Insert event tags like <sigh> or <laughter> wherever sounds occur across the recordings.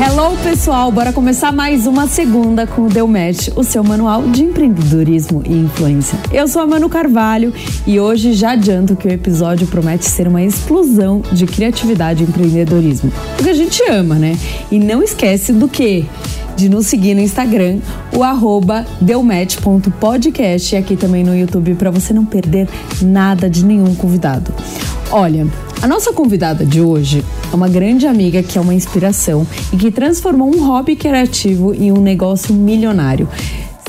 Hello, pessoal! Bora começar mais uma segunda com o Deu Match, o seu manual de empreendedorismo e influência. Eu sou a Manu Carvalho e hoje já adianto que o episódio promete ser uma explosão de criatividade e empreendedorismo. O que a gente ama, né? E não esquece do que? de nos seguir no Instagram, o arroba e aqui também no YouTube para você não perder nada de nenhum convidado. Olha, a nossa convidada de hoje é uma grande amiga que é uma inspiração e que transformou um hobby criativo em um negócio milionário.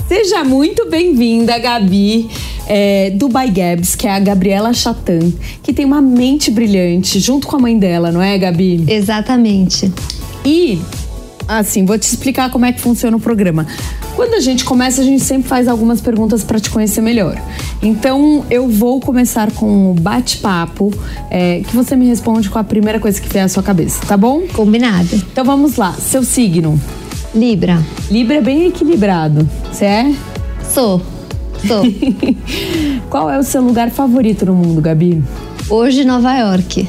Seja muito bem-vinda, Gabi, é, do By Gabs, que é a Gabriela Chatan, que tem uma mente brilhante, junto com a mãe dela, não é, Gabi? Exatamente. E assim, vou te explicar como é que funciona o programa. Quando a gente começa, a gente sempre faz algumas perguntas para te conhecer melhor. Então, eu vou começar com um bate-papo, é, que você me responde com a primeira coisa que vier à sua cabeça, tá bom? Combinado. Então vamos lá. Seu signo? Libra. Libra é bem equilibrado. Você é? Sou. Sou. <laughs> Qual é o seu lugar favorito no mundo, Gabi? Hoje, Nova York.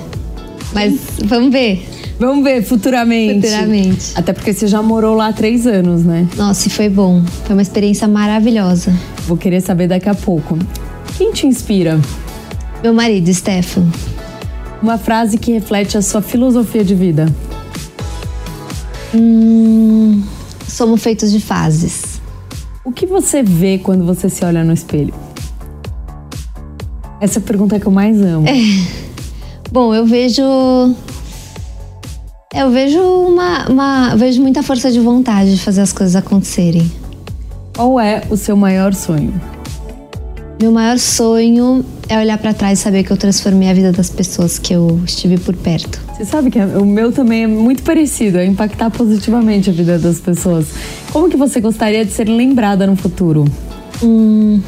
Mas vamos ver. Vamos ver futuramente. Futuramente. Até porque você já morou lá há três anos, né? Nossa, e foi bom. Foi uma experiência maravilhosa. Vou querer saber daqui a pouco. Quem te inspira? Meu marido, Stefan. Uma frase que reflete a sua filosofia de vida. Hum, somos feitos de fases. O que você vê quando você se olha no espelho? Essa é a pergunta que eu mais amo. É. Bom, eu vejo eu vejo uma, uma vejo muita força de vontade de fazer as coisas acontecerem. Qual é o seu maior sonho? Meu maior sonho é olhar para trás e saber que eu transformei a vida das pessoas que eu estive por perto. Você sabe que o meu também é muito parecido, é impactar positivamente a vida das pessoas. Como que você gostaria de ser lembrada no futuro? Hum,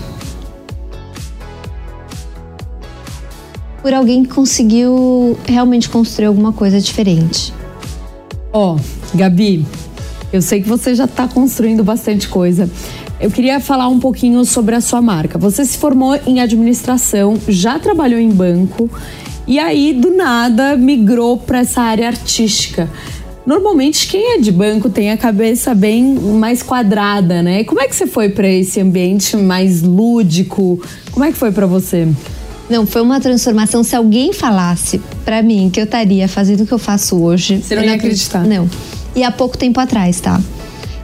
por alguém que conseguiu realmente construir alguma coisa diferente. Ó, oh, Gabi, eu sei que você já está construindo bastante coisa. Eu queria falar um pouquinho sobre a sua marca. Você se formou em administração, já trabalhou em banco e aí do nada migrou para essa área artística. Normalmente quem é de banco tem a cabeça bem mais quadrada, né? Como é que você foi para esse ambiente mais lúdico? Como é que foi para você? Não, foi uma transformação. Se alguém falasse para mim que eu estaria fazendo o que eu faço hoje. Você não ia acreditar. Não. E há pouco tempo atrás, tá?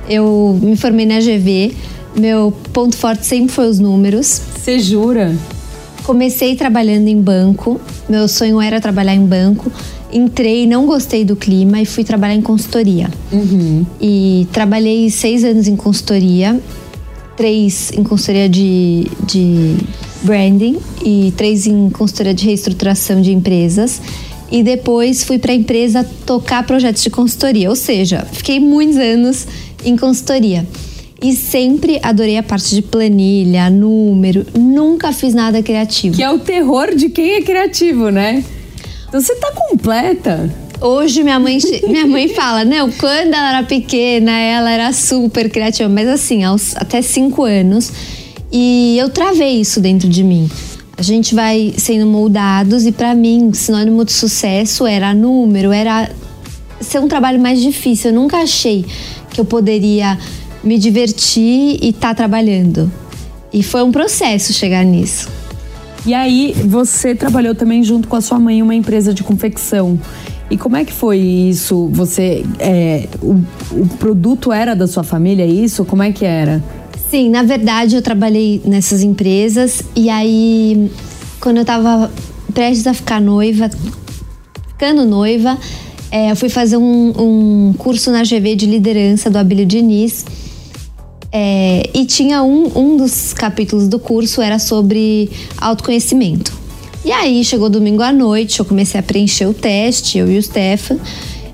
Eu me formei na GV. Meu ponto forte sempre foi os números. Você jura? Comecei trabalhando em banco. Meu sonho era trabalhar em banco. Entrei, não gostei do clima e fui trabalhar em consultoria. Uhum. E trabalhei seis anos em consultoria, três em consultoria de, de branding e três em consultoria de reestruturação de empresas. E depois fui para a empresa tocar projetos de consultoria, ou seja, fiquei muitos anos em consultoria. E sempre adorei a parte de planilha, número, nunca fiz nada criativo. Que é o terror de quem é criativo, né? Então você tá completa. Hoje minha mãe, minha mãe fala, não, quando ela era pequena, ela era super criativa, mas assim, aos até cinco anos e eu travei isso dentro de mim. A gente vai sendo moldados e para mim, sinônimo de sucesso era número, era ser um trabalho mais difícil. Eu nunca achei que eu poderia me divertir e estar tá trabalhando. E foi um processo chegar nisso. E aí, você trabalhou também junto com a sua mãe em uma empresa de confecção. E como é que foi isso? Você, é, o, o produto era da sua família, é isso? Como é que era? Sim, na verdade eu trabalhei nessas empresas e aí quando eu tava prestes a ficar noiva, ficando noiva, é, eu fui fazer um, um, curso na GV de liderança do Abílio Diniz. É, e tinha um, um dos capítulos do curso era sobre autoconhecimento. E aí chegou domingo à noite, eu comecei a preencher o teste, eu e o Stefan.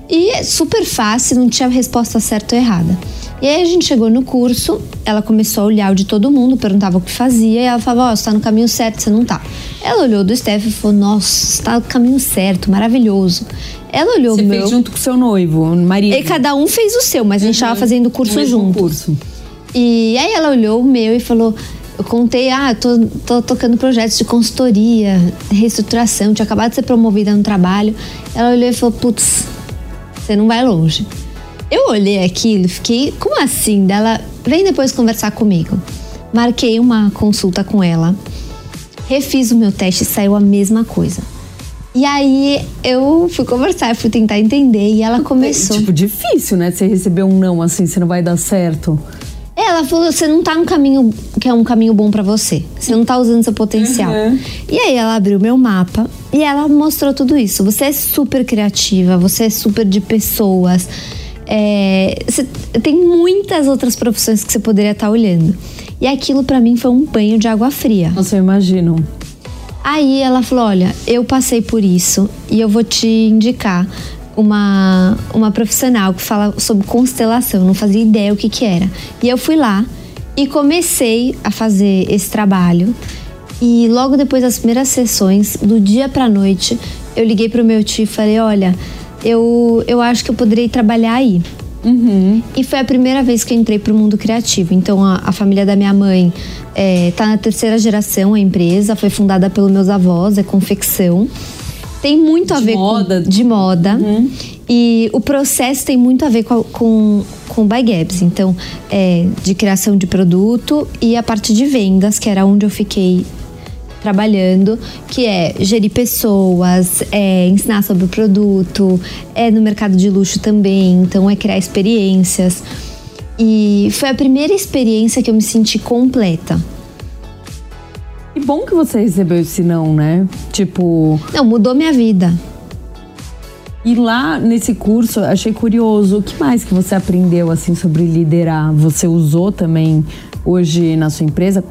E super fácil, não tinha resposta certa ou errada. E aí a gente chegou no curso, ela começou a olhar o de todo mundo, perguntava o que fazia, e ela falava, ó, oh, você tá no caminho certo, você não tá. Ela olhou do Steph e falou, nossa, você tá no caminho certo, maravilhoso. Ela olhou você o meu. fez junto com o seu noivo, Maria. E cada um fez o seu, mas uhum. a gente tava uhum. fazendo o curso o junto. Curso. E aí ela olhou o meu e falou. Eu contei, ah, tô, tô tocando projetos de consultoria, reestruturação, tinha acabado de ser promovida no trabalho. Ela olhou e falou, putz, você não vai longe. Eu olhei aquilo, fiquei, como assim? Dela, vem depois conversar comigo. Marquei uma consulta com ela, refiz o meu teste e saiu a mesma coisa. E aí eu fui conversar, fui tentar entender e ela começou. É, tipo, difícil, né? Você receber um não assim, você não vai dar certo. Ela falou: você não tá no caminho que é um caminho bom para você. Você não tá usando seu potencial. Uhum. E aí ela abriu meu mapa e ela mostrou tudo isso. Você é super criativa, você é super de pessoas. É, você, tem muitas outras profissões que você poderia estar tá olhando. E aquilo para mim foi um banho de água fria. Nossa, eu imagino. Aí ela falou: Olha, eu passei por isso e eu vou te indicar uma, uma profissional que fala sobre constelação. Eu não fazia ideia o que, que era. E eu fui lá e comecei a fazer esse trabalho. E logo depois das primeiras sessões, do dia pra noite, eu liguei pro meu tio e falei: Olha eu, eu acho que eu poderia trabalhar aí. Uhum. E foi a primeira vez que eu entrei para o mundo criativo. Então, a, a, família da minha mãe está é, na terceira geração, a empresa foi fundada pelos meus avós, é confecção. Tem muito a de ver moda. com de moda. Uhum. E o processo tem muito a ver com, com, com o By Gaps. Então, é, de criação de produto e a parte de vendas, que era onde eu fiquei trabalhando, que é gerir pessoas, é ensinar sobre o produto, é no mercado de luxo também, então é criar experiências. E foi a primeira experiência que eu me senti completa. E bom que você recebeu esse não, né? Tipo. Não, mudou minha vida. E lá nesse curso, achei curioso, o que mais que você aprendeu assim sobre liderar? Você usou também hoje na sua empresa?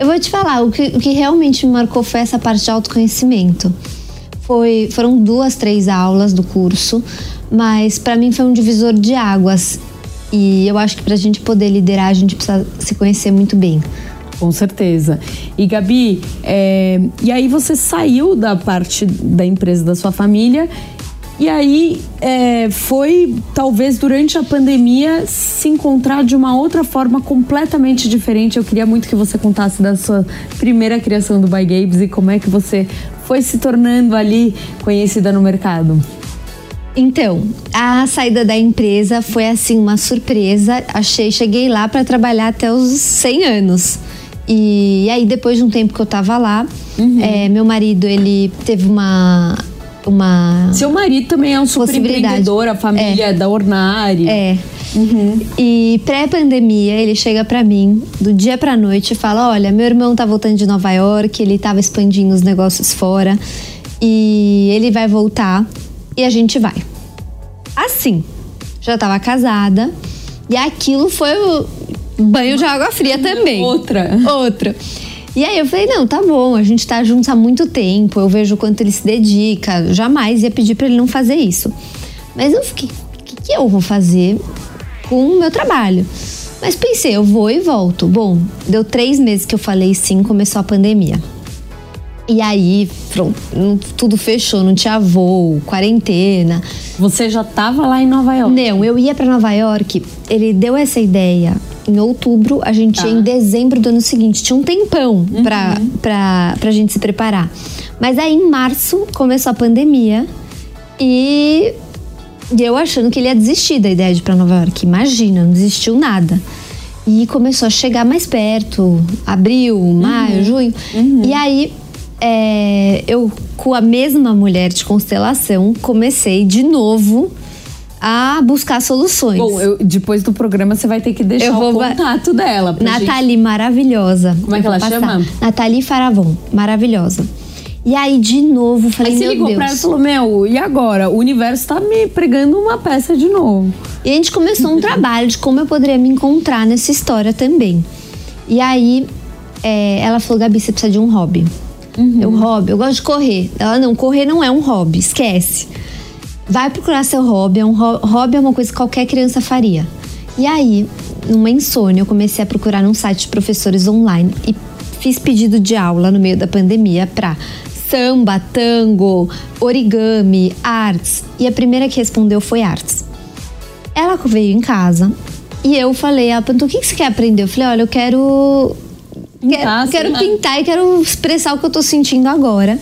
Eu vou te falar, o que, o que realmente me marcou foi essa parte de autoconhecimento. Foi, foram duas, três aulas do curso, mas para mim foi um divisor de águas. E eu acho que para a gente poder liderar, a gente precisa se conhecer muito bem. Com certeza. E Gabi, é, e aí você saiu da parte da empresa da sua família e aí é, foi, talvez durante a pandemia, se encontrar de uma outra forma completamente diferente. Eu queria muito que você contasse da sua primeira criação do By Games e como é que você foi se tornando ali conhecida no mercado. Então, a saída da empresa foi assim uma surpresa. Achei, cheguei lá para trabalhar até os 100 anos. E, e aí depois de um tempo que eu tava lá, uhum. é, meu marido ele teve uma uma. Seu marido também é um super empreendedor, a família é. da Ornari. É. Uhum. E pré-pandemia, ele chega para mim do dia pra noite e fala: Olha, meu irmão tá voltando de Nova York, ele tava expandindo os negócios fora e ele vai voltar e a gente vai. Assim, já tava casada e aquilo foi o banho de água fria também. Outra. Outra. E aí eu falei, não, tá bom, a gente tá juntos há muito tempo, eu vejo o quanto ele se dedica, jamais ia pedir para ele não fazer isso. Mas eu fiquei, o que, que eu vou fazer com o meu trabalho? Mas pensei, eu vou e volto. Bom, deu três meses que eu falei sim, começou a pandemia. E aí, pronto, tudo fechou, não tinha voo, quarentena. Você já estava lá em Nova York? Não, eu ia para Nova York. Ele deu essa ideia em outubro, a gente tá. ia em dezembro do ano seguinte. Tinha um tempão uhum. pra, pra, pra gente se preparar. Mas aí em março começou a pandemia e E eu achando que ele ia desistir da ideia de ir pra Nova York. Imagina, não desistiu nada. E começou a chegar mais perto, abril, maio, junho. E aí, é, eu, com a mesma mulher de constelação, comecei de novo a buscar soluções. Bom, eu- depois do programa você vai ter que deixar Eu vou o contato dela. pra gente. Nathalie, maravilhosa. Como é que ela vou chama? Nathalie Faravon, maravilhosa. E aí, de novo, falei, Aí você meu ligou Deus. pra ela e falou: Meu, e agora? O universo tá me pregando uma peça de novo. E a gente começou um trabalho de como eu poderia me encontrar nessa história também. E aí, é, ela falou, Gabi, você precisa de um hobby. Eu, hobby, eu gosto de correr. Ela, não, correr não é um hobby, esquece. Vai procurar seu hobby, é um ho- hobby é uma coisa que qualquer criança faria. E aí, numa insônia, eu comecei a procurar num site de professores online e fiz pedido de aula no meio da pandemia pra samba, tango, origami, artes. E a primeira que respondeu foi artes. Ela veio em casa e eu falei, ela perguntou, o que você quer aprender? Eu falei, olha, eu quero... Pintar, quero, quero sei lá. pintar e quero expressar o que eu tô sentindo agora.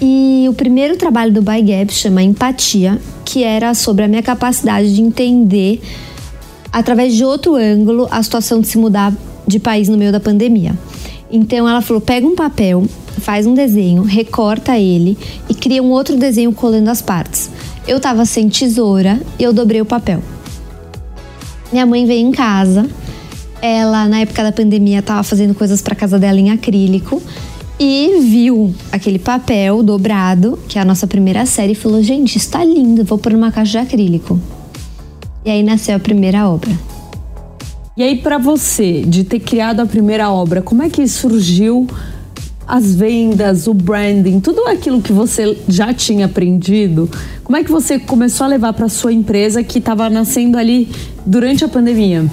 E o primeiro trabalho do By Gap chama Empatia, que era sobre a minha capacidade de entender, através de outro ângulo, a situação de se mudar de país no meio da pandemia. Então ela falou: pega um papel, faz um desenho, recorta ele e cria um outro desenho colando as partes. Eu tava sem tesoura e eu dobrei o papel. Minha mãe veio em casa. Ela, na época da pandemia, estava fazendo coisas para casa dela em acrílico e viu aquele papel dobrado, que é a nossa primeira série, e falou: Gente, isso tá lindo, vou pôr numa caixa de acrílico. E aí nasceu a primeira obra. E aí, pra você, de ter criado a primeira obra, como é que surgiu as vendas, o branding, tudo aquilo que você já tinha aprendido? Como é que você começou a levar pra sua empresa que estava nascendo ali durante a pandemia?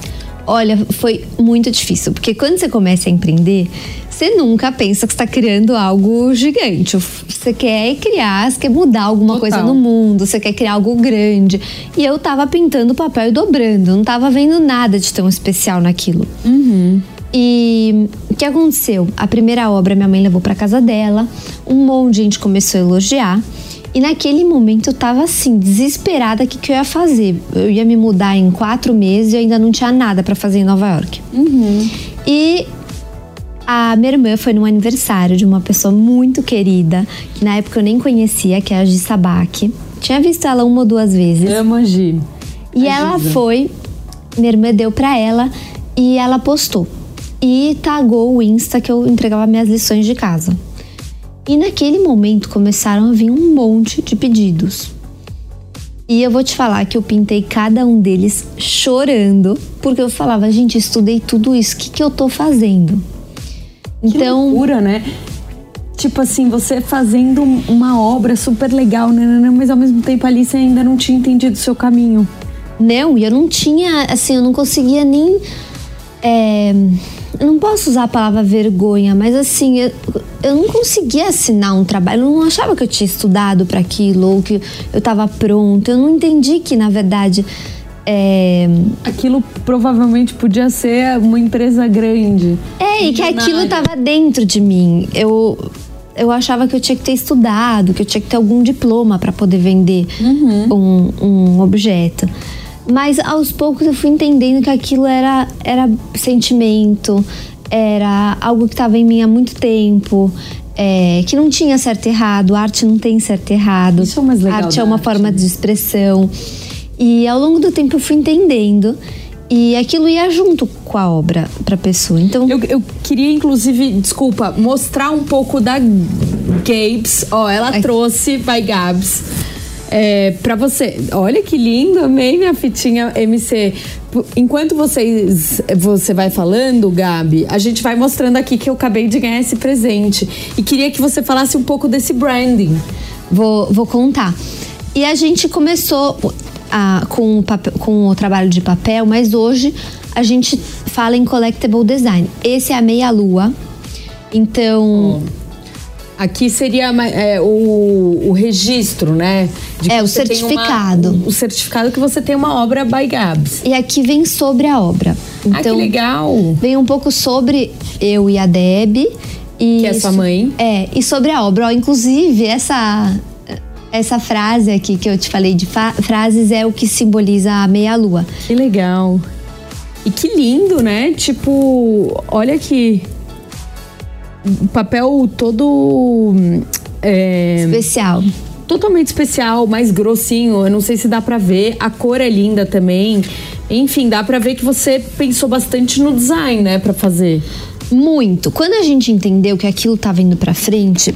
Olha, foi muito difícil, porque quando você começa a empreender, você nunca pensa que está criando algo gigante. Você quer criar, você quer mudar alguma Total. coisa no mundo, você quer criar algo grande. E eu tava pintando papel e dobrando, não tava vendo nada de tão especial naquilo. E o que aconteceu? A primeira obra minha mãe levou para casa dela, um monte de gente começou a elogiar. E naquele momento eu tava assim, desesperada, o que, que eu ia fazer? Eu ia me mudar em quatro meses e eu ainda não tinha nada para fazer em Nova York. E a minha irmã foi num aniversário de uma pessoa muito querida, que na época eu nem conhecia, que é a Gi Sabak. Tinha visto ela uma ou duas vezes. Amo a Gi. E A ela Giza. foi, minha irmã deu pra ela e ela postou. E tagou o Insta que eu entregava minhas lições de casa. E naquele momento começaram a vir um monte de pedidos. E eu vou te falar que eu pintei cada um deles chorando, porque eu falava, gente, estudei tudo isso, o que, que eu tô fazendo? Que Então, loucura, né? Tipo assim, você fazendo um- uma obra super legal, né, mas ao mesmo tempo ali você ainda não tinha entendido o seu caminho. Não, e eu não tinha, assim, eu não conseguia nem. é, eu não posso usar a palavra vergonha, mas assim, eu, eu não conseguia assinar um trabalho, eu não achava que eu tinha estudado para aquilo ou que eu estava pronto. Eu não entendi que, na verdade, é, Aquilo provavelmente podia ser uma empresa grande. É, e que aquilo tava dentro de mim. Eu, eu achava que eu tinha que ter estudado, que eu tinha que ter algum diploma para poder vender um, um objeto. Mas aos poucos eu fui entendendo que aquilo era, era sentimento, era algo que estava em mim há muito tempo. é, que não tinha certo e errado, arte não tem certo e errado. Isso é mais legal Arte é uma arte. forma de expressão. E ao longo do tempo eu fui entendendo. E aquilo ia junto com a obra pra pessoa. Então, Eu, eu queria, inclusive, desculpa, mostrar um pouco da Gabs. Ó, ela Ai. trouxe by Gabs. É, pra você. Olha que lindo, amei minha fitinha MC. Enquanto vocês, você vai falando, Gabi, a gente vai mostrando aqui que eu acabei de ganhar esse presente. E queria que você falasse um pouco desse branding. Vou, vou contar. E a gente começou a- com, o papel- com o trabalho de papel, mas hoje a gente fala em collectible design. Esse é a meia-lua. Então, Aqui seria é, o, o registro, né? É, o tem uma- certificado. o certificado que você tem uma obra by Gabs. e aqui vem sobre a obra. ah, que Então, legal! vem um pouco sobre eu e a Deb. E Que é sua mãe. É, e sobre a obra. Ó, inclusive, essa. Essa frase aqui que eu te falei de frases é o que simboliza a meia-lua. Que legal. E que lindo, né? Tipo, olha aqui. Papel todo. É, Especial. Totalmente especial, mais grossinho. Eu não sei se dá pra ver. A cor é linda também. Enfim, dá pra ver que você pensou bastante no design, né, pra fazer. Muito. Quando a gente entendeu que aquilo tava indo pra frente,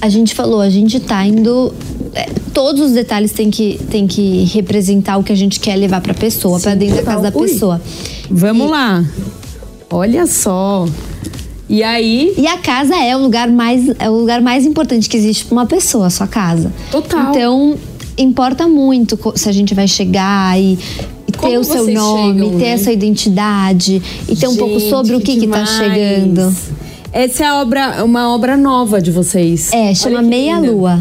a gente falou, a gente tá indo. é, todos os detalhes têm que, têm que representar o que a gente quer levar pra pessoa, pra dentro da casa da Ui. pessoa. Vamos E- lá. Olha só. E aí, E a casa é o lugar mais é o lugar mais importante que existe para uma pessoa, a sua casa. Total. Então, importa muito se a gente vai chegar e, e ter o seu nome, chegam, ter né? a sua identidade e ter um pouco Gente, sobre o que, tá demais. chegando. Essa é a obra, uma obra nova de vocês. É, chama Meia. Lua.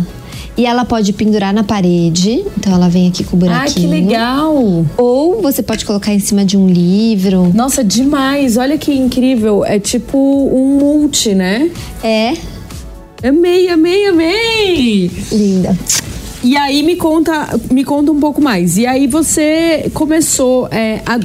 E ela pode pendurar na parede, então ela vem aqui com o Ah, buraquinho. que legal. Ou você pode colocar em cima de um livro. Nossa, demais. Olha que incrível. É tipo um multi, né? É, Amei, amei, amei. linda. E aí me conta, me conta um pouco mais. E aí você começou é, a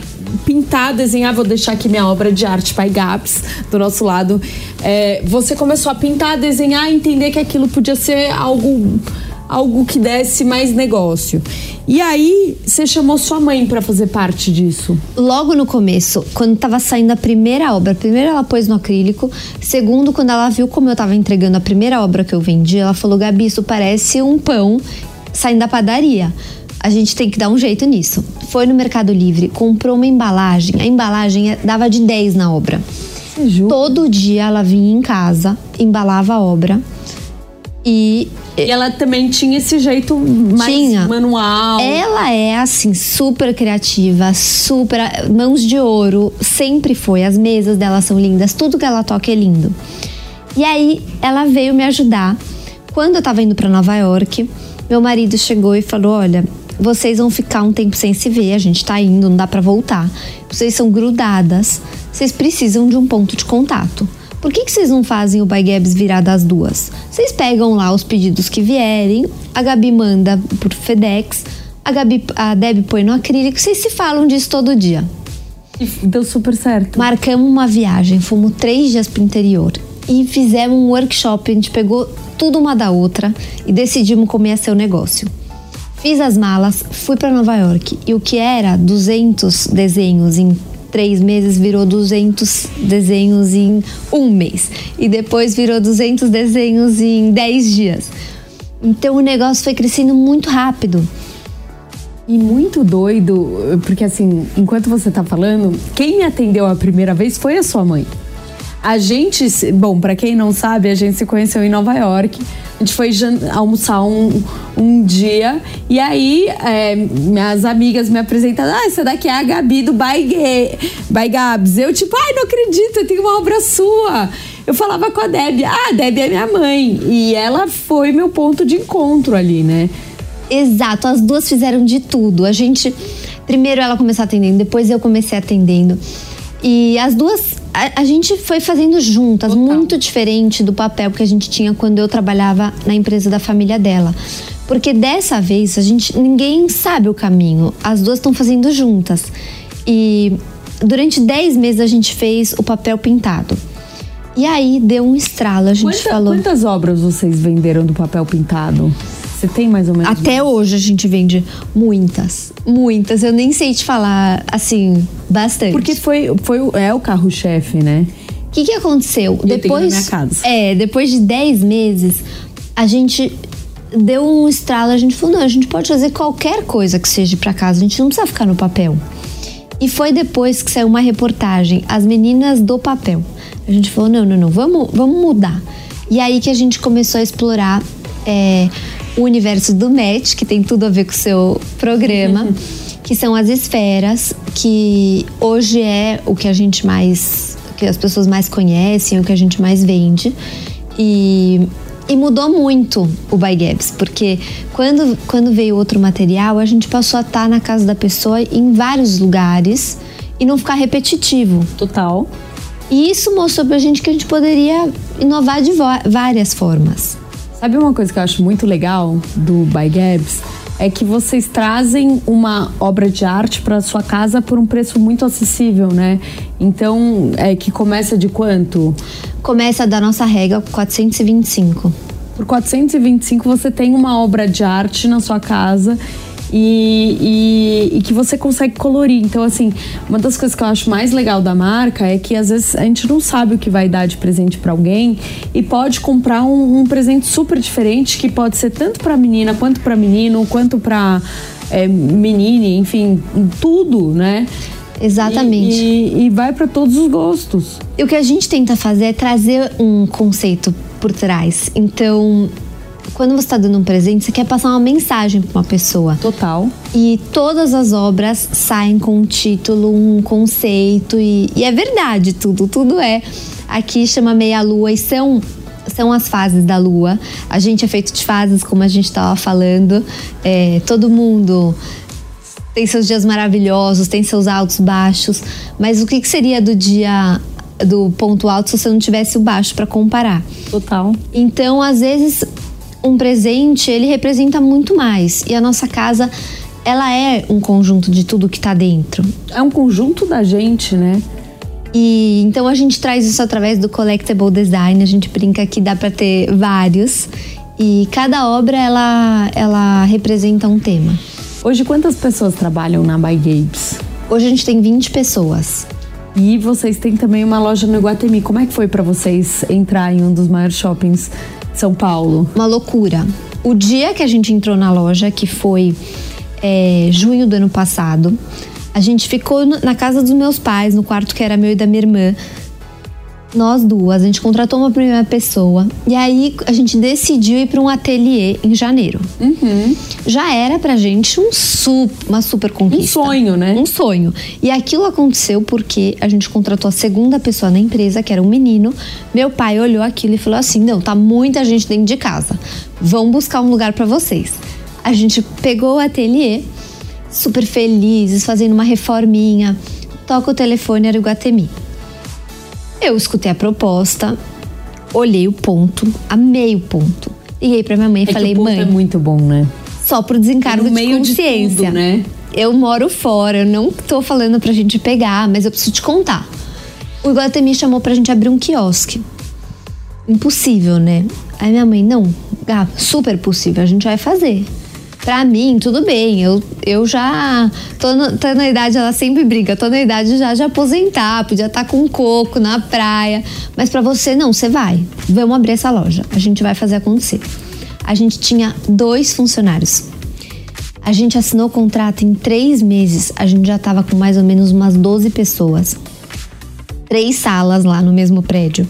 pintar, desenhar. Vou deixar aqui minha obra de arte by Gaps do nosso lado. É, você começou a pintar, desenhar, entender que aquilo podia ser algo, algo que desse mais negócio. E aí você chamou sua mãe para fazer parte disso. Logo no começo, quando tava saindo a primeira obra, primeiro ela pôs no acrílico, segundo, quando ela viu como eu tava entregando a primeira obra que eu vendi, ela falou: Gabi, isso parece um pão saindo da padaria. A gente tem que dar um jeito nisso. Foi no Mercado Livre, comprou uma embalagem. A embalagem é- dava de 10 na obra. Todo dia ela vinha em casa, embalava a obra e E ela também tinha esse jeito mais Tinha. manual. Ela é assim super criativa, super mãos de ouro, sempre foi. As mesas dela são lindas, tudo que ela toca é lindo. E aí ela veio me ajudar. Quando eu tava indo para Nova York, meu marido chegou e falou: "Olha, vocês vão ficar um tempo sem se ver, a gente tá indo, não dá para voltar. Vocês são grudadas, vocês precisam de um ponto de contato." Por que, que vocês não fazem o By Gabs virar das duas? Vocês pegam lá os pedidos que vierem, a Gabi manda por FedEx, a, Gabi, a Deb põe no acrílico, vocês se falam disso todo dia. E deu super certo. Marcamos uma viagem, fomos três dias pro interior e fizemos um workshop. A gente pegou tudo uma da outra e decidimos como ia ser o negócio. Fiz as malas, fui para Nova York e o que era 200 desenhos em três meses virou 200 desenhos em um mês e depois virou 200 desenhos em 10 dias. Então o negócio foi crescendo muito rápido. E muito doido, porque assim, enquanto você tá falando, quem me atendeu a primeira vez foi a sua mãe. A gente, bom, pra quem não sabe, a gente se conheceu em Nova York. A gente foi almoçar um, um dia e aí é, minhas amigas me apresentaram. Ah, essa daqui é a Gabi do By, Ga- By Gabs. Eu, tipo, ai, não acredito, eu tenho uma obra sua. Eu falava com a Deb, ah, a Deb é minha mãe. E ela foi meu ponto de encontro ali, né? Exato, as duas fizeram de tudo. A gente. Primeiro ela começou atendendo, depois eu comecei atendendo. E as duas. A, a gente foi fazendo juntas, muito diferente do papel que a gente tinha quando eu trabalhava na empresa da família dela. Porque dessa vez a gente. ninguém sabe o caminho. As duas estão fazendo juntas. E durante 10 meses a gente fez o papel pintado. E aí deu um estralo, a gente Quanta- falou. Quantas obras vocês venderam do papel pintado? Você tem mais ou menos? Até hoje a gente vende muitas, muitas. Eu nem sei te falar, assim, bastante. Porque foi, foi, é o carro-chefe, né? o que, que aconteceu? tenho depois, na minha casa. É, depois de 10 meses, a gente deu um estralo, a gente falou, não, a gente pode fazer qualquer coisa que seja pra casa, a gente não precisa ficar no papel. E foi depois que saiu uma reportagem, As Meninas do Papel. A gente falou, não, não, não, vamos, vamos mudar. E aí que a gente começou a explorar é, o universo do match, que tem tudo a ver com o seu programa, que são as esferas, que hoje é o que a gente mais, que as pessoas mais conhecem, o que a gente mais vende. E, e mudou muito o By Gabs, porque quando, quando veio outro material, a gente passou a estar na casa da pessoa em vários lugares e não ficar repetitivo. Total. E isso mostrou pra gente que a gente poderia inovar de várias formas. Sabe uma coisa que eu acho muito legal do By Gabs? É que vocês trazem uma obra de arte para sua casa por um preço muito acessível, né? Então, é que começa de quanto? Começa da nossa regra 425. Por 425 você tem uma obra de arte na sua casa e, e, e, que você consegue colorir. Então, assim, uma das coisas que eu acho mais legal da marca é que às vezes a gente não sabe o que vai dar de presente para alguém e pode comprar um, um, presente super diferente que pode ser tanto para menina quanto para menino, quanto para é, menine, enfim, tudo, né? Exatamente. E, e, e vai para todos os gostos. E o que a gente tenta fazer é trazer um conceito por trás. Então, quando você está dando um presente, você quer passar uma mensagem para uma pessoa. Total. E todas as obras saem com um título, um conceito e, e é verdade tudo, tudo é. Aqui chama meia lua e são são as fases da lua. A gente é feito de fases, como a gente estava falando. É, todo mundo tem seus dias maravilhosos, tem seus altos, baixos. Mas o que, que seria do dia do ponto alto se você não tivesse o baixo para comparar? Total. Então, às vezes, um presente, ele representa muito mais. E a nossa casa, ela é um conjunto de tudo que tá dentro. É um conjunto da gente, né? E então a gente traz isso através do collectible design. A gente brinca que dá para ter vários e cada obra ela ela representa um tema. Hoje quantas pessoas trabalham na By Gabes? Hoje a gente tem 20 pessoas. E vocês têm também uma loja no Iguatemi. Como é que foi para vocês entrar em um dos maiores shoppings são Paulo. Uma loucura. O dia que a gente entrou na loja, que foi é, junho do ano passado, a gente ficou na casa dos meus pais, no quarto que era meu e da minha irmã, nós duas, a gente contratou uma primeira pessoa e aí a gente decidiu ir para um ateliê em janeiro. Uhum. Já era pra gente um super, uma super conquista. Um sonho, né? Um sonho. E aquilo aconteceu porque a gente contratou a segunda pessoa na empresa, que era um menino. Meu pai olhou aquilo e falou assim: não, tá muita gente dentro de casa. Vão buscar um lugar para vocês. A gente pegou o ateliê, super felizes, fazendo uma reforminha. Toca o telefone, era o Guatemi. Eu escutei a proposta, olhei o ponto, amei o ponto. Liguei pra minha mãe e é falei, que o mãe. é muito bom, né? Só pro desencargo no de meio consciência. De tudo, né? Eu moro fora, eu não tô falando pra gente pegar, mas eu preciso te contar. O Iguatemi chamou pra gente abrir um quiosque. Impossível, né? Aí minha mãe, não, Gá, super possível, a gente vai fazer. Pra mim, tudo bem. Eu, eu já tô, no, tô na idade, ela sempre brinca, tô na idade já de aposentar, podia estar tá com coco na praia. Mas para você, não, você vai. Vamos abrir essa loja. A gente vai fazer acontecer. A gente tinha dois funcionários. A gente assinou o contrato em três meses. A gente já tava com mais ou menos umas 12 pessoas. Três salas lá no mesmo prédio.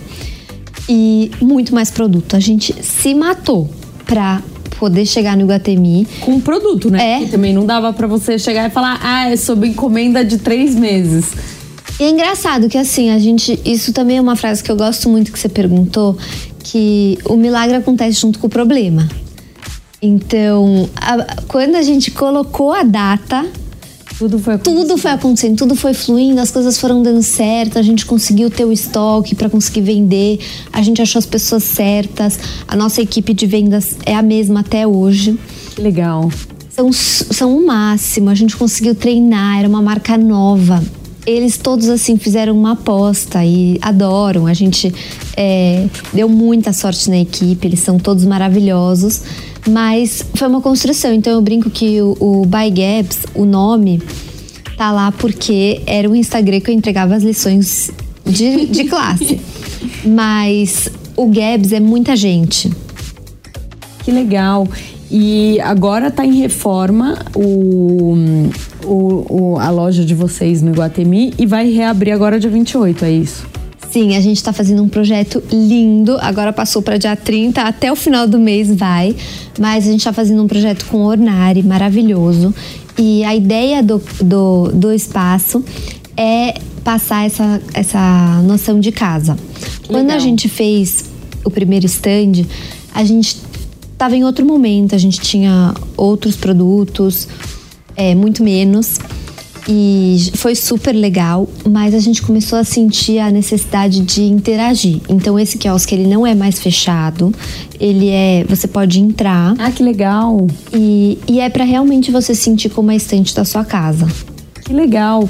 E muito mais produto. A gente se matou pra poder chegar no Iguatemi. Com produto, né? É. Porque também não dava para você chegar e falar, ah, é sob encomenda de três meses. E é engraçado que assim, a gente. Isso também é uma frase que eu gosto muito que você perguntou, que o milagre acontece junto com o problema. Então, a, quando a gente colocou a data, tudo foi acontecendo. Tudo foi acontecendo, tudo foi fluindo, as coisas foram dando certo, a gente conseguiu ter o estoque para conseguir vender, a gente achou as pessoas certas, a nossa equipe de vendas é a mesma até hoje. Que legal. São, são o máximo, a gente conseguiu treinar, era uma marca nova. Eles todos assim fizeram uma aposta e adoram. A gente é, deu muita sorte na equipe, eles são todos maravilhosos. Mas foi uma construção, então eu brinco que o, o By Gaps, o nome, tá lá porque era o Instagram que eu entregava as lições de, de classe. <laughs> Mas o Gabs é muita gente. Que legal. E agora tá em reforma o, o, o, a loja de vocês no Iguatemi e vai reabrir agora dia 28, é isso? Sim, a gente está fazendo um projeto lindo. Agora passou para dia 30, até o final do mês vai. Mas a gente está fazendo um projeto com Ornari, maravilhoso. E a ideia do, do, do espaço é passar essa, essa noção de casa. Quando a gente fez o primeiro stand, a gente estava em outro momento, a gente tinha outros produtos, é, muito menos. E foi super legal, mas a gente começou a sentir a necessidade de interagir. Então esse quiosque ele não é mais fechado, ele é, você pode entrar. Ah, que legal. E, e é para realmente você sentir como a estante da sua casa. Que legal.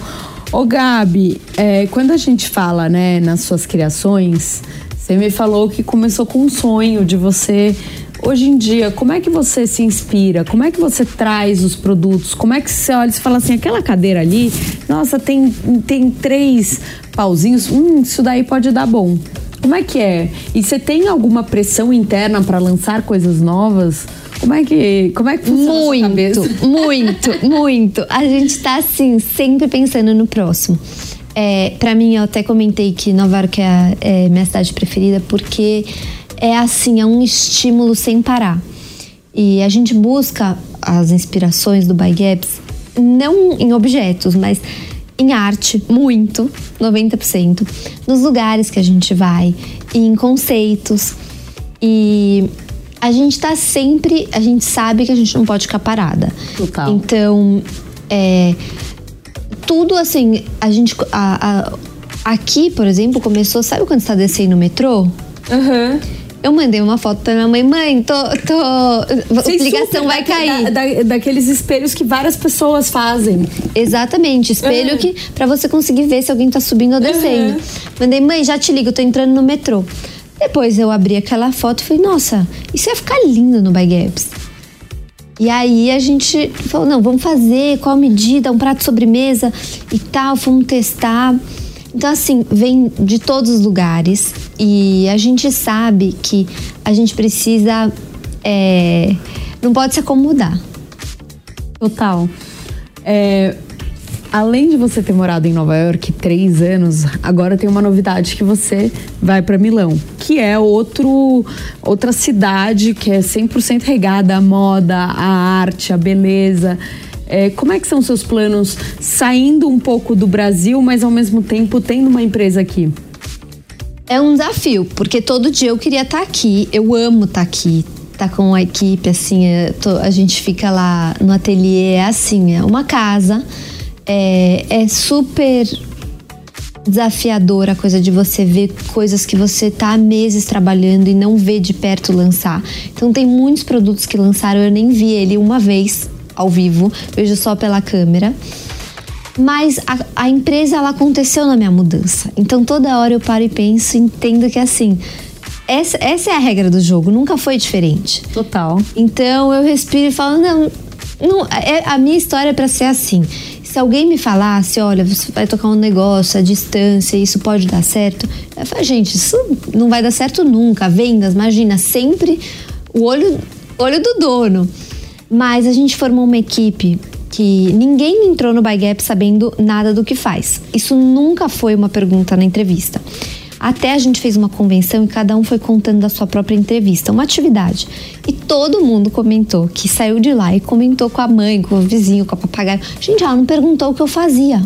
Ô Gabi, é, quando a gente fala, né, nas suas criações, você me falou que começou com um sonho de você Hoje em dia, como é que você se inspira? Como é que você traz os produtos? Como é que você olha e fala assim, aquela cadeira ali, nossa, tem, tem três pauzinhos, hum, isso daí pode dar bom. Como é que é? E você tem alguma pressão interna para lançar coisas novas? Como é que, como é que funciona Muito, <laughs> muito, muito. A gente tá assim, sempre pensando no próximo. É, para mim, eu até comentei que Nova York é, a, é minha cidade preferida porque é assim, é um estímulo sem parar. E a gente busca as inspirações do By Gaps não em objetos, mas em arte, muito, 90%, nos lugares que a gente vai, em conceitos. E a gente tá sempre, a gente sabe que a gente não pode ficar parada. Total. Então, é, tudo assim, a gente. A, a, aqui, por exemplo, começou, sabe quando está descendo no metrô? Aham. Eu mandei uma foto pra minha mãe, mãe, tô. tô a Vocês ligação vai cair. da- da- daqueles espelhos que várias pessoas fazem. Exatamente, espelho Uhum. que para você conseguir ver se alguém tá subindo ou descendo. Uhum. Mandei, mãe, já te ligo, eu tô entrando no metrô. Depois eu abri aquela foto e falei, nossa, isso ia ficar lindo no By Gaps. E aí a gente falou, não, vamos fazer, qual medida, um prato sobremesa e tal, fomos testar. Então, assim, vem de todos os lugares e a gente sabe que a gente precisa. é, não pode se acomodar. Total. É, além de você ter morado em Nova York três anos, agora tem uma novidade que você vai para Milão, que é outro, outra cidade que é 100% regada à moda, à arte, à beleza. É, como é que são seus planos saindo um pouco do Brasil, mas ao mesmo tempo tendo uma empresa aqui? É um desafio, porque todo dia eu queria estar aqui. Eu amo estar aqui, estar com a equipe, assim. é, tô- a gente fica lá no ateliê, é assim, é uma casa. É, é super desafiador a coisa de você ver coisas que você tá há meses trabalhando e não vê de perto lançar. Então tem muitos produtos que lançaram, eu nem vi ele uma vez ao vivo, vejo só pela câmera. Mas a, a empresa ela aconteceu na minha mudança. Então toda hora eu paro e penso, entendo que assim, essa, essa é a regra do jogo, nunca foi diferente. Total. Então eu respiro e falo, não, não é, a minha história é para ser assim. Se alguém me falasse, olha, você vai tocar um negócio à distância, isso pode dar certo, eu falo, gente, isso não vai dar certo nunca. Vendas, imagina, sempre o olho, olho do dono. Mas a gente formou uma equipe que ninguém entrou no Buy Gap sabendo nada do que faz. Isso nunca foi uma pergunta na entrevista. Até a gente fez uma convenção e cada um foi contando da sua própria entrevista, uma atividade. E todo mundo comentou que saiu de lá e comentou com a mãe, com o vizinho, com a papagaio. Gente, ela não perguntou o que eu fazia.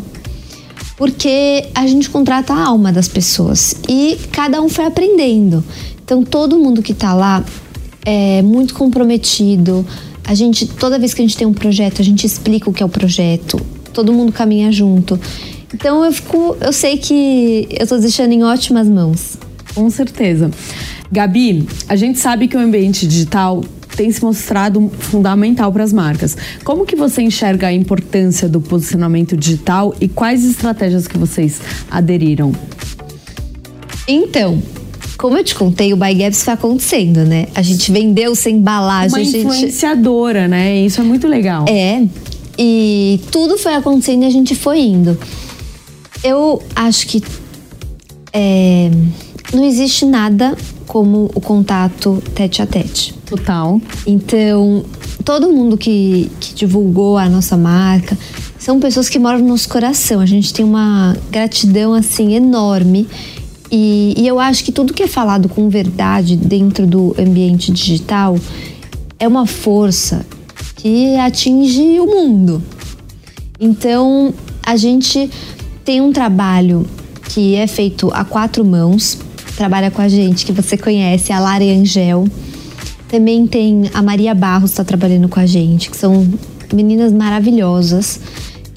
Porque a gente contrata a alma das pessoas e cada um foi aprendendo. Então todo mundo que tá lá é muito comprometido. A gente, toda vez que a gente tem um projeto, a gente explica o que é o projeto. Todo mundo caminha junto. Então eu fico, eu sei que eu tô deixando em ótimas mãos. Com certeza. Gabi, a gente sabe que o ambiente digital tem se mostrado fundamental para as marcas. Como que você enxerga a importância do posicionamento digital e quais estratégias que vocês aderiram? Então, como eu te contei, o Buy Gaps foi acontecendo, né? A gente vendeu sem embalagem, Uma a gente influenciadora, né? Isso é muito legal. É, e tudo foi acontecendo e a gente foi indo. Eu acho que é, não existe nada como o contato tete a tete. Total. Então, todo mundo que, que divulgou a nossa marca são pessoas que moram no nosso coração. A gente tem uma gratidão assim enorme. E, e eu acho que tudo que é falado com verdade dentro do ambiente digital é uma força que atinge o mundo. Então, a gente tem um trabalho que é feito a quatro mãos. Trabalha com a gente, que você conhece, a Lara Angel. Também tem a Maria Barros está trabalhando com a gente, que são meninas maravilhosas.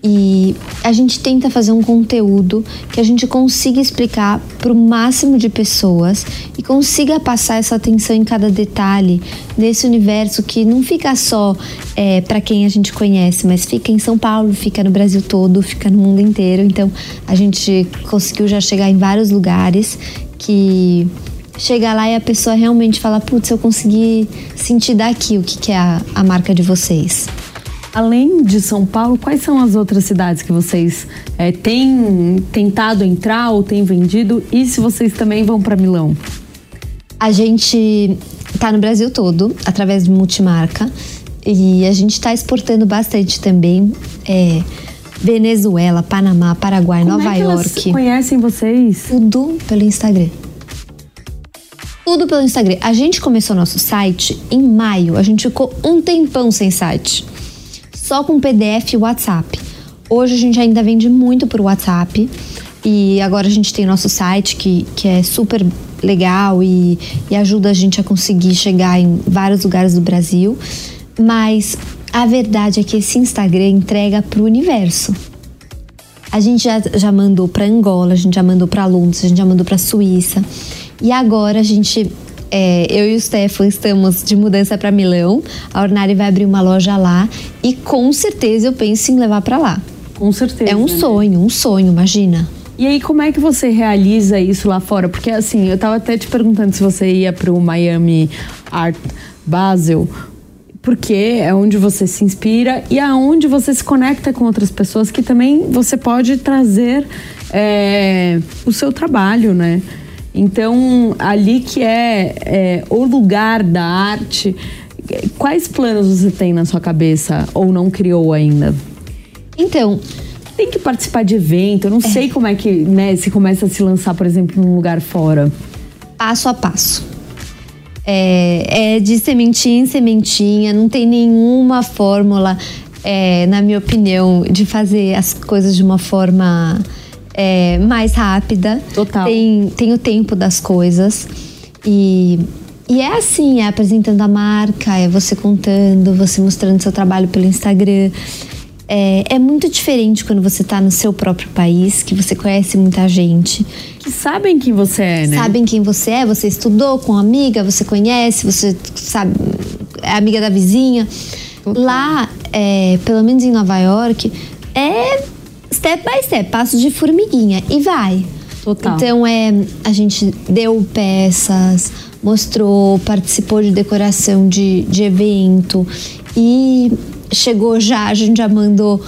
E a gente tenta fazer um conteúdo que a gente consiga explicar para o máximo de pessoas e consiga passar essa atenção em cada detalhe desse universo que não fica só é, para quem a gente conhece, mas fica em São Paulo, fica no Brasil todo, fica no mundo inteiro. Então a gente conseguiu já chegar em vários lugares que chega lá e a pessoa realmente fala: Putz, eu consegui sentir daqui o que, que é a, a marca de vocês. Além de São Paulo, quais são as outras cidades que vocês é, têm tentado entrar ou têm vendido? E se vocês também vão para Milão? A gente está no Brasil todo, através de multimarca. E a gente está exportando bastante também. É, Venezuela, Panamá, Paraguai, Como Nova é que elas York. conhecem vocês? Tudo pelo Instagram. Tudo pelo Instagram. A gente começou nosso site em maio. A gente ficou um tempão sem site. Só com PDF e WhatsApp. Hoje a gente ainda vende muito por WhatsApp. E agora a gente tem nosso site que, que é super legal e, e ajuda a gente a conseguir chegar em vários lugares do Brasil. Mas a verdade é que esse Instagram entrega pro universo. A gente já, já mandou para Angola, a gente já mandou para Londres, a gente já mandou para Suíça. E agora a gente, é, eu e o Stefan estamos de mudança para Milão. A Ornari vai abrir uma loja lá e com certeza eu penso em levar para lá. Com certeza. É um né? sonho, um sonho, imagina. E aí, como é que você realiza isso lá fora? Porque assim, eu tava até te perguntando se você ia pro Miami Art Basel, porque é onde você se inspira e aonde você se conecta com outras pessoas que também você pode trazer é, o seu trabalho, né? Então, ali que é, é o lugar da arte, quais planos você tem na sua cabeça ou não criou ainda? Então, Tem que participar de evento, eu não sei como é que né, se começa a se lançar, por exemplo, num lugar fora. passo a passo. É, é de sementinha em sementinha, não tem nenhuma fórmula, é, na minha opinião, de fazer as coisas de uma forma é, mais rápida. Total. Tem, tem o tempo das coisas. E, e é assim, é apresentando a marca, é você contando, você mostrando seu trabalho pelo Instagram. É, é muito diferente quando você está no seu próprio país, que você conhece muita gente Que sabem quem você é, né? sabem quem você é, você estudou com uma amiga, você conhece, você sabe, é amiga da vizinha. Lá, é, pelo menos em Nova York, é step by step, passo de formiguinha e vai. Total. Então é, a gente deu peças, mostrou, participou de decoração de, de evento e chegou já, a gente já mandou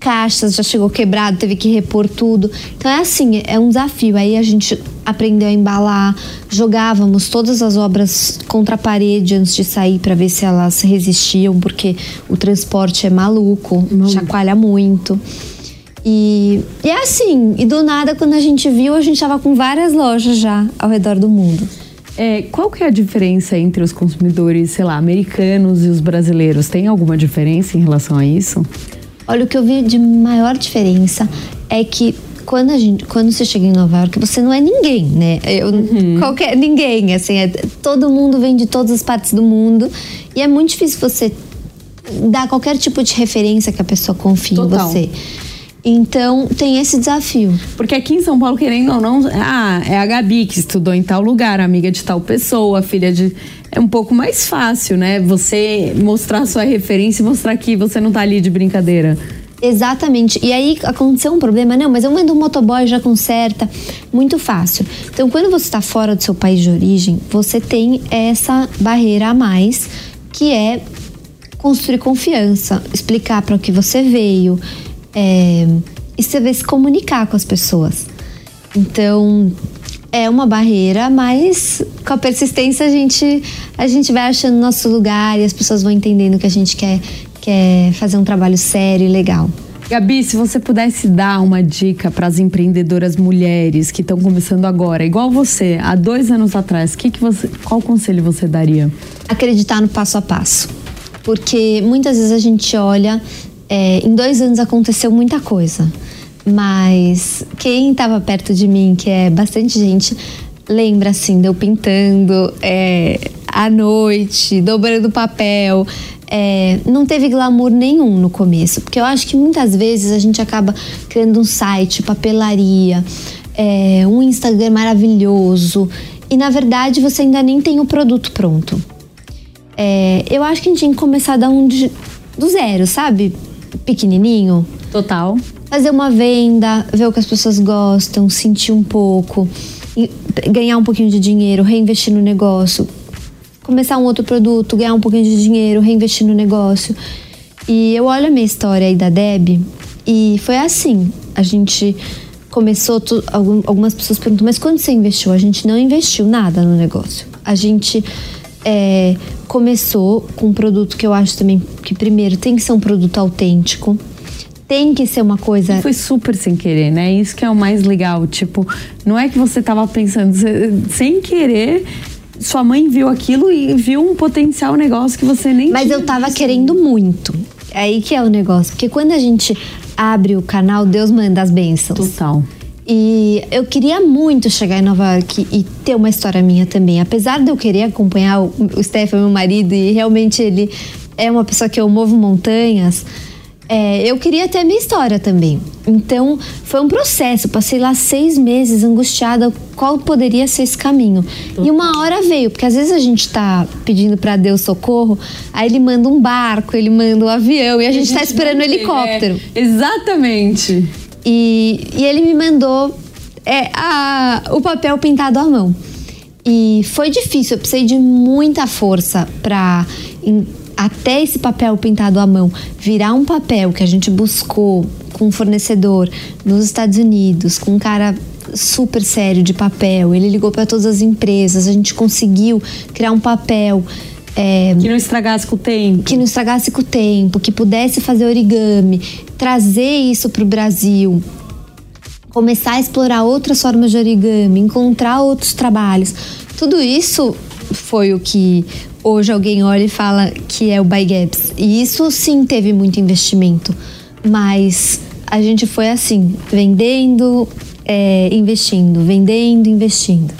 caixas, já chegou quebrado, teve que repor tudo. Então é assim, é um desafio. Aí a gente aprendeu a embalar, jogávamos todas as obras contra a parede antes de sair para ver se elas resistiam, porque o transporte é maluco, chacoalha muito. E, e é assim, e do nada, quando a gente viu, a gente tava com várias lojas já ao redor do mundo. É, qual que é a diferença entre os consumidores, sei lá, americanos e os brasileiros? Tem alguma diferença em relação a isso? Olha, o que eu vi de maior diferença é que quando, a gente, quando você chega em Nova York, você não é ninguém, né? Eu, Qualquer, ninguém, assim, é- todo mundo vem de todas as partes do mundo e é muito difícil você dar qualquer tipo de referência que a pessoa confie Total. em você. Então, tem esse desafio. Porque aqui em São Paulo, querendo ou não, ah, é a Gabi que estudou em tal lugar, amiga de tal pessoa, filha de. É um pouco mais fácil, né? Você mostrar sua referência e mostrar que você não tá ali de brincadeira. Exatamente. E aí aconteceu um problema, não, mas eu mando um motoboy já conserta. Muito fácil. Então, quando você está fora do seu país de origem, você tem essa barreira a mais, que é construir confiança, explicar para o que você veio é, e saber se comunicar com as pessoas. Então, é uma barreira, mas com a persistência a gente, a gente vai achando nosso lugar e as pessoas vão entendendo que a gente quer, quer fazer um trabalho sério e legal. Gabi, se você pudesse dar uma dica para as empreendedoras mulheres que estão começando agora, igual você, há dois anos atrás, que que você, qual conselho você daria? acreditar no passo a passo. Porque muitas vezes a gente olha, é, em dois anos aconteceu muita coisa, mas quem estava perto de mim, que é bastante gente, lembra assim, de eu pintando é, à noite, dobrando papel. é, não teve glamour nenhum no começo, porque eu acho que muitas vezes a gente acaba criando um site, papelaria, é, um Instagram maravilhoso e na verdade você ainda nem tem o produto pronto. É, eu acho que a gente tem que começar a dar de, do zero, sabe? Pequenininho. Total. Fazer uma venda, ver o que as pessoas gostam, sentir um pouco, ganhar um pouquinho de dinheiro, reinvestir no negócio, começar um outro produto, ganhar um pouquinho de dinheiro, reinvestir no negócio. E eu olho a minha história aí da Deb e foi assim. A gente começou, tu, algumas pessoas perguntam, mas quando você investiu? A gente não investiu nada no negócio. A gente é, começou com um produto que eu acho também que primeiro tem que ser um produto autêntico, tem que ser uma coisa. E foi super sem querer, né? Isso que é o mais legal. Tipo, não é que você tava pensando, sem querer. Sua mãe viu aquilo e viu um potencial negócio que você nem Mas eu tava visto. querendo muito. É aí que é o negócio. Porque quando a gente abre o canal, Deus manda as bênçãos. Total. E eu queria muito chegar em Nova York e ter uma história minha também. Apesar de eu querer acompanhar o, o Stefan, meu marido, e realmente ele é uma pessoa que eu movo montanhas, é, eu queria ter a minha história também. Então, foi um processo. Passei lá seis meses angustiada qual poderia ser esse caminho. E uma hora veio, porque às vezes a gente tá pedindo para Deus socorro, aí ele manda um barco, ele manda um avião e a, gente, a gente tá esperando um helicóptero. É, exatamente. E, e ele me mandou é, a, o papel pintado à mão. E foi difícil, eu precisei de muita força para até esse papel pintado à mão virar um papel que a gente buscou com um fornecedor nos Estados Unidos, com um cara super sério de papel. Ele ligou para todas as empresas, a gente conseguiu criar um papel é, que não estragasse com o tempo. Que não estragasse com o tempo, que pudesse fazer origami, trazer isso para o Brasil, começar a explorar outras formas de origami, encontrar outros trabalhos. Tudo isso foi o que hoje alguém olha e fala que é o Buy Gaps. E isso sim teve muito investimento, mas a gente foi assim, vendendo, é, investindo, vendendo, investindo.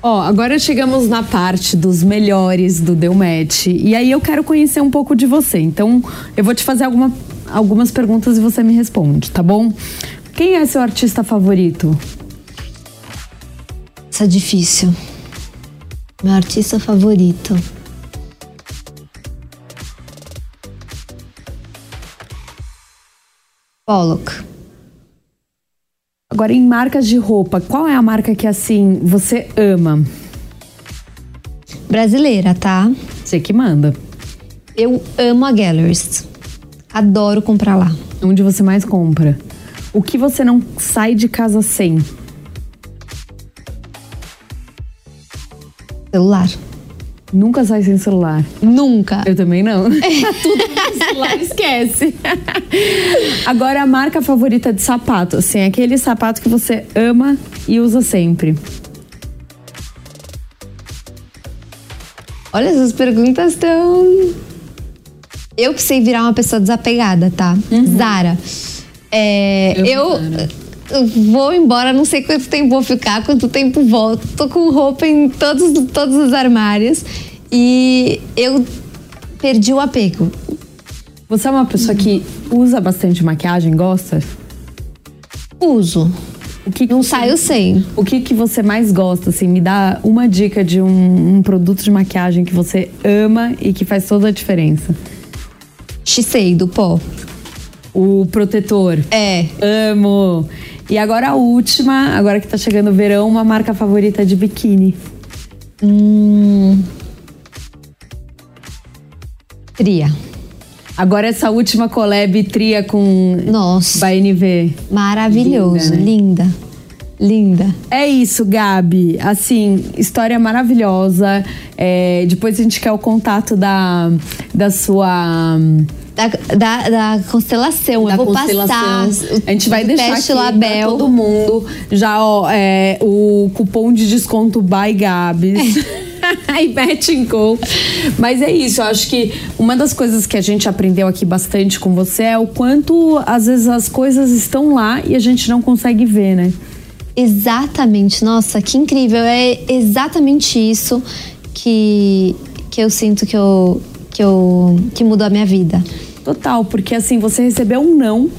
Ó, agora chegamos na parte dos melhores do Deu Match. E aí eu quero conhecer um pouco de você. Então, eu vou te fazer alguma, algumas perguntas e você me responde, tá bom? Quem é seu artista favorito? Isso é difícil. Meu artista favorito. Pollock. Agora, em marcas de roupa, qual é a marca que assim você ama? Brasileira, tá? Você que manda. Eu amo a Galleries. Adoro comprar lá. Onde você mais compra? O que você não sai de casa sem? Celular. Nunca sai sem celular. Nunca. Eu também não. <laughs> É. Tudo no celular <laughs> esquece. <laughs> Agora, a marca favorita de sapato, assim, aquele sapato que você ama e usa sempre. Olha, essas perguntas estão. Eu precisei virar uma pessoa desapegada, tá? Uhum. Zara. É, eu, eu vou embora, não sei quanto tempo vou ficar, quanto tempo volto. Tô com roupa em todos, todos os armários e eu perdi o apego. Você é uma pessoa que usa bastante maquiagem, gosta? Uso. O que, não saio sem. O que, que você mais gosta? Assim, me dá uma dica de um, um produto de maquiagem que você ama e que faz toda a diferença. Shiseido, pó. O protetor. É. Amo. E agora a última, agora que tá chegando o verão, uma marca favorita de biquíni. Hum. Tria. Agora essa última collab tria com Nossa. BNV. Maravilhoso, linda, né? linda. linda. É isso, Gabi. Assim, história maravilhosa. É, depois a gente quer o contato da, da sua da, da, constelação. Da eu vou constelação. passar. A gente vai deixar aqui label. todo mundo já ó, é, o cupom de desconto by Gabs. <laughs> <laughs> e Betting Co. Mas é isso, eu acho que uma das coisas que a gente aprendeu aqui bastante com você é o quanto às vezes as coisas estão lá e a gente não consegue ver, né? Exatamente, nossa, que incrível. É exatamente isso que, que eu sinto que eu que, eu, que mudou a minha vida. Total, porque assim, você recebeu um não,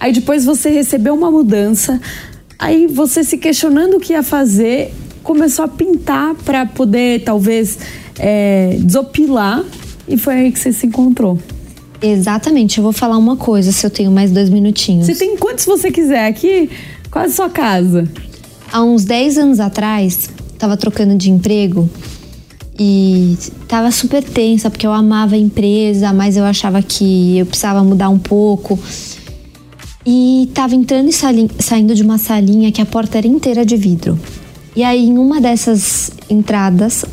aí depois você recebeu uma mudança, aí você se questionando o que ia fazer, começou a pintar para poder talvez é, desopilar e foi aí que você se encontrou. Exatamente, eu vou falar uma coisa se eu tenho mais dois minutinhos. Você tem quantos você quiser aqui, quase sua casa. Há uns 10 anos atrás, tava trocando de emprego e tava super tensa porque eu amava a empresa, mas eu achava que eu precisava mudar um pouco. E tava entrando e saindo de uma salinha que a porta era inteira de vidro. E aí, em uma dessas entradas,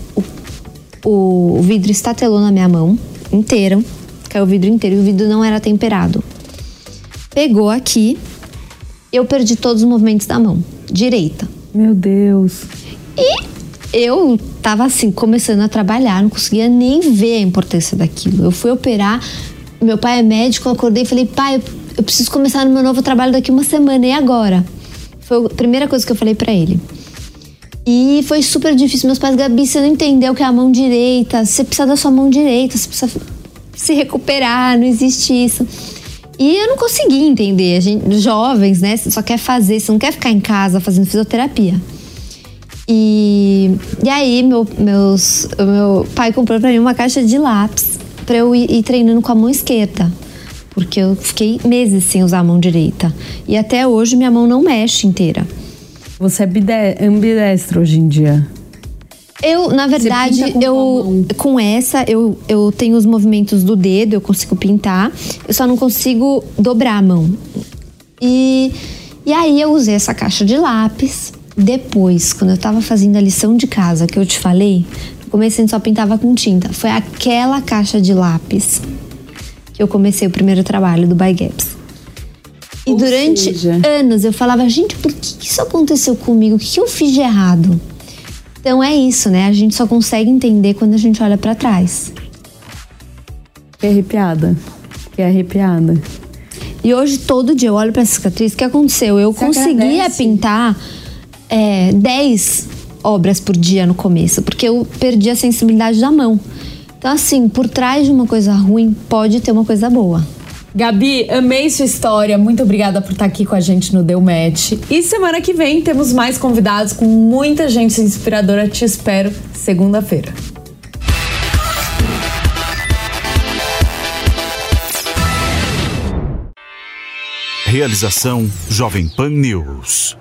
o, o vidro estatelou na minha mão inteiro, caiu o vidro inteiro e o vidro não era temperado. Pegou aqui, eu perdi todos os movimentos da mão direita. Meu Deus. E eu tava assim, começando a trabalhar, não conseguia nem ver a importância daquilo. Eu fui operar, meu pai é médico, eu acordei e falei, pai, eu preciso começar no meu novo trabalho daqui uma semana, e agora? Foi a primeira coisa que eu falei para ele. E foi super difícil. Meus pais, Gabi, você não entendeu o que é a mão direita, você precisa da sua mão direita, você precisa se recuperar, não existe isso. E eu não consegui entender. A gente, jovens, né? Você só quer fazer, você não quer ficar em casa fazendo fisioterapia. E, e aí, meu, meus, meu pai comprou pra mim uma caixa de lápis pra eu ir, ir treinando com a mão esquerda. Porque eu fiquei meses sem usar a mão direita. E até hoje minha mão não mexe inteira. Você é ambidestro hoje em dia? Eu, na verdade, com eu com essa eu, eu tenho os movimentos do dedo, eu consigo pintar, eu só não consigo dobrar a mão. E, e aí eu usei essa caixa de lápis. Depois, quando eu tava fazendo a lição de casa que eu te falei, a gente só pintava com tinta. Foi aquela caixa de lápis que eu comecei o primeiro trabalho do By Gaps. E Ou durante seja... anos eu falava, gente, por que isso aconteceu comigo? O que eu fiz de errado? Então é isso, né? A gente só consegue entender quando a gente olha para trás. Que arrepiada. Que arrepiada. E hoje, todo dia, eu olho pra cicatriz. O que aconteceu? Eu Você conseguia agradece? pintar é, 10 obras por dia no começo, porque eu perdi a sensibilidade da mão. Então, assim, por trás de uma coisa ruim, pode ter uma coisa boa. Gabi, amei sua história. Muito obrigada por estar aqui com a gente no Deu Match. E semana que vem temos mais convidados com muita gente inspiradora. Te espero segunda-feira. Realização Jovem Pan News.